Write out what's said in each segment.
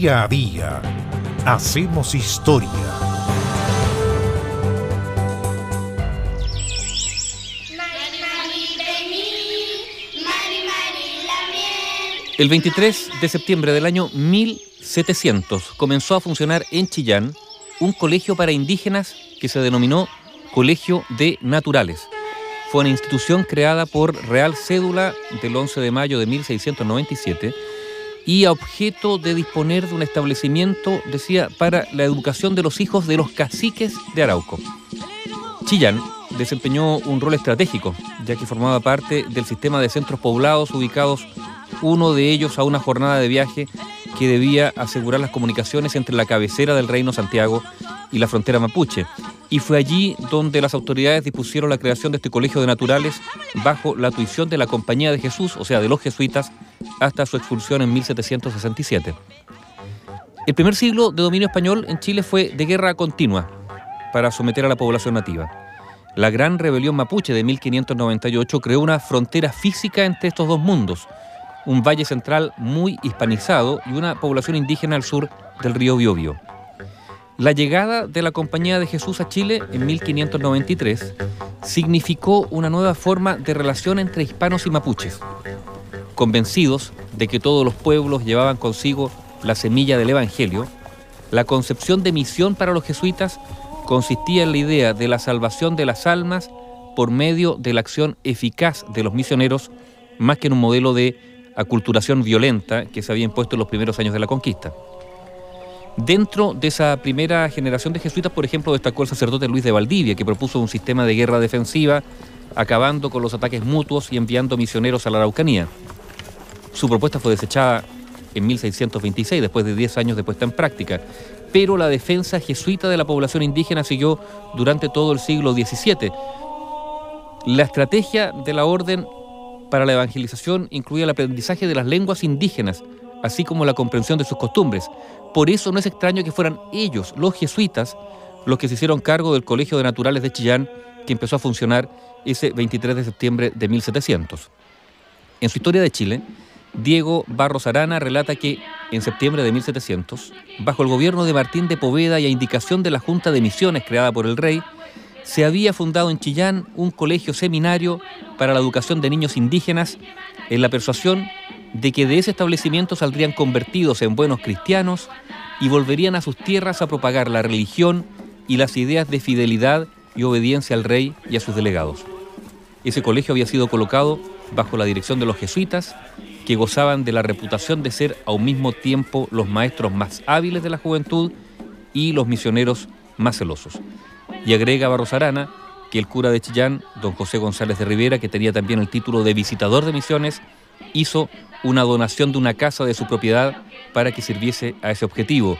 Día a día hacemos historia. El 23 de septiembre del año 1700 comenzó a funcionar en Chillán un colegio para indígenas que se denominó Colegio de Naturales. Fue una institución creada por Real Cédula del 11 de mayo de 1697 y a objeto de disponer de un establecimiento, decía, para la educación de los hijos de los caciques de Arauco. Chillán desempeñó un rol estratégico, ya que formaba parte del sistema de centros poblados ubicados uno de ellos a una jornada de viaje que debía asegurar las comunicaciones entre la cabecera del Reino Santiago y la frontera mapuche. Y fue allí donde las autoridades dispusieron la creación de este colegio de naturales bajo la tuición de la Compañía de Jesús, o sea, de los jesuitas, hasta su expulsión en 1767. El primer siglo de dominio español en Chile fue de guerra continua para someter a la población nativa. La gran rebelión mapuche de 1598 creó una frontera física entre estos dos mundos, un valle central muy hispanizado y una población indígena al sur del río Biobío. La llegada de la Compañía de Jesús a Chile en 1593 significó una nueva forma de relación entre hispanos y mapuches. Convencidos de que todos los pueblos llevaban consigo la semilla del Evangelio, la concepción de misión para los jesuitas consistía en la idea de la salvación de las almas por medio de la acción eficaz de los misioneros, más que en un modelo de aculturación violenta que se había impuesto en los primeros años de la conquista. Dentro de esa primera generación de jesuitas, por ejemplo, destacó el sacerdote Luis de Valdivia, que propuso un sistema de guerra defensiva, acabando con los ataques mutuos y enviando misioneros a la Araucanía. Su propuesta fue desechada en 1626, después de 10 años de puesta en práctica, pero la defensa jesuita de la población indígena siguió durante todo el siglo XVII. La estrategia de la orden para la evangelización incluía el aprendizaje de las lenguas indígenas, así como la comprensión de sus costumbres. Por eso no es extraño que fueran ellos, los jesuitas, los que se hicieron cargo del Colegio de Naturales de Chillán, que empezó a funcionar ese 23 de septiembre de 1700. En su historia de Chile, Diego Barros Arana relata que en septiembre de 1700, bajo el gobierno de Martín de Poveda y a indicación de la Junta de Misiones creada por el rey, se había fundado en Chillán un colegio seminario para la educación de niños indígenas en la persuasión de que de ese establecimiento saldrían convertidos en buenos cristianos y volverían a sus tierras a propagar la religión y las ideas de fidelidad y obediencia al rey y a sus delegados. Ese colegio había sido colocado bajo la dirección de los jesuitas, que gozaban de la reputación de ser a un mismo tiempo los maestros más hábiles de la juventud y los misioneros más celosos. Y agrega Barros Arana que el cura de Chillán, don José González de Rivera, que tenía también el título de visitador de misiones, hizo una donación de una casa de su propiedad para que sirviese a ese objetivo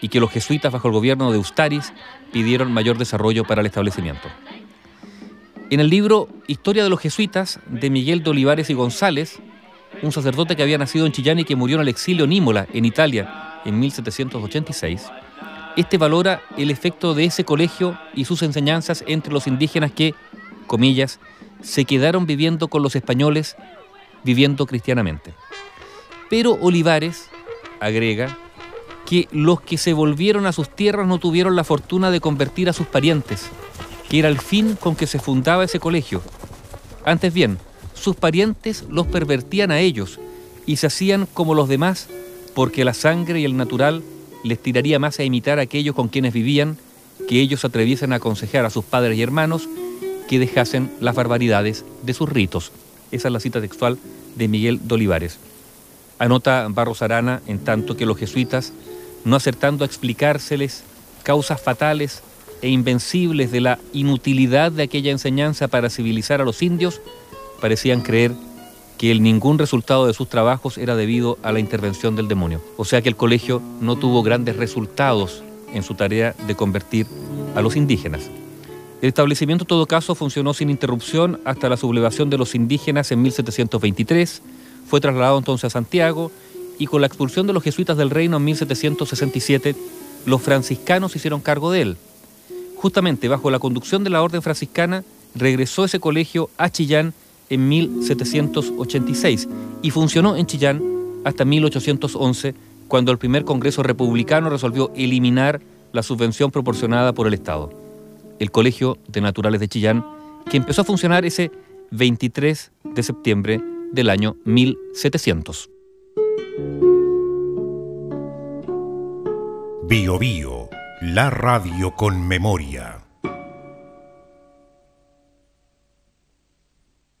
y que los jesuitas bajo el gobierno de Ustaris pidieron mayor desarrollo para el establecimiento. En el libro Historia de los jesuitas de Miguel de Olivares y González, un sacerdote que había nacido en Chillán y que murió en el exilio en Imola, en Italia, en 1786, este valora el efecto de ese colegio y sus enseñanzas entre los indígenas que, comillas, se quedaron viviendo con los españoles, viviendo cristianamente. Pero Olivares agrega que los que se volvieron a sus tierras no tuvieron la fortuna de convertir a sus parientes, que era el fin con que se fundaba ese colegio. Antes bien, sus parientes los pervertían a ellos y se hacían como los demás porque la sangre y el natural les tiraría más a imitar a aquellos con quienes vivían que ellos atreviesen a aconsejar a sus padres y hermanos que dejasen las barbaridades de sus ritos. Esa es la cita textual de Miguel de Olivares. Anota Barros Arana, en tanto que los jesuitas, no acertando a explicárseles causas fatales e invencibles de la inutilidad de aquella enseñanza para civilizar a los indios, parecían creer que el ningún resultado de sus trabajos era debido a la intervención del demonio. O sea que el colegio no tuvo grandes resultados en su tarea de convertir a los indígenas. El establecimiento en todo caso funcionó sin interrupción hasta la sublevación de los indígenas en 1723, fue trasladado entonces a Santiago y con la expulsión de los jesuitas del reino en 1767, los franciscanos hicieron cargo de él. Justamente bajo la conducción de la orden franciscana, regresó ese colegio a Chillán en 1786 y funcionó en Chillán hasta 1811 cuando el primer Congreso Republicano resolvió eliminar la subvención proporcionada por el Estado. El Colegio de Naturales de Chillán, que empezó a funcionar ese 23 de septiembre del año 1700. Bio Bio, la radio con memoria.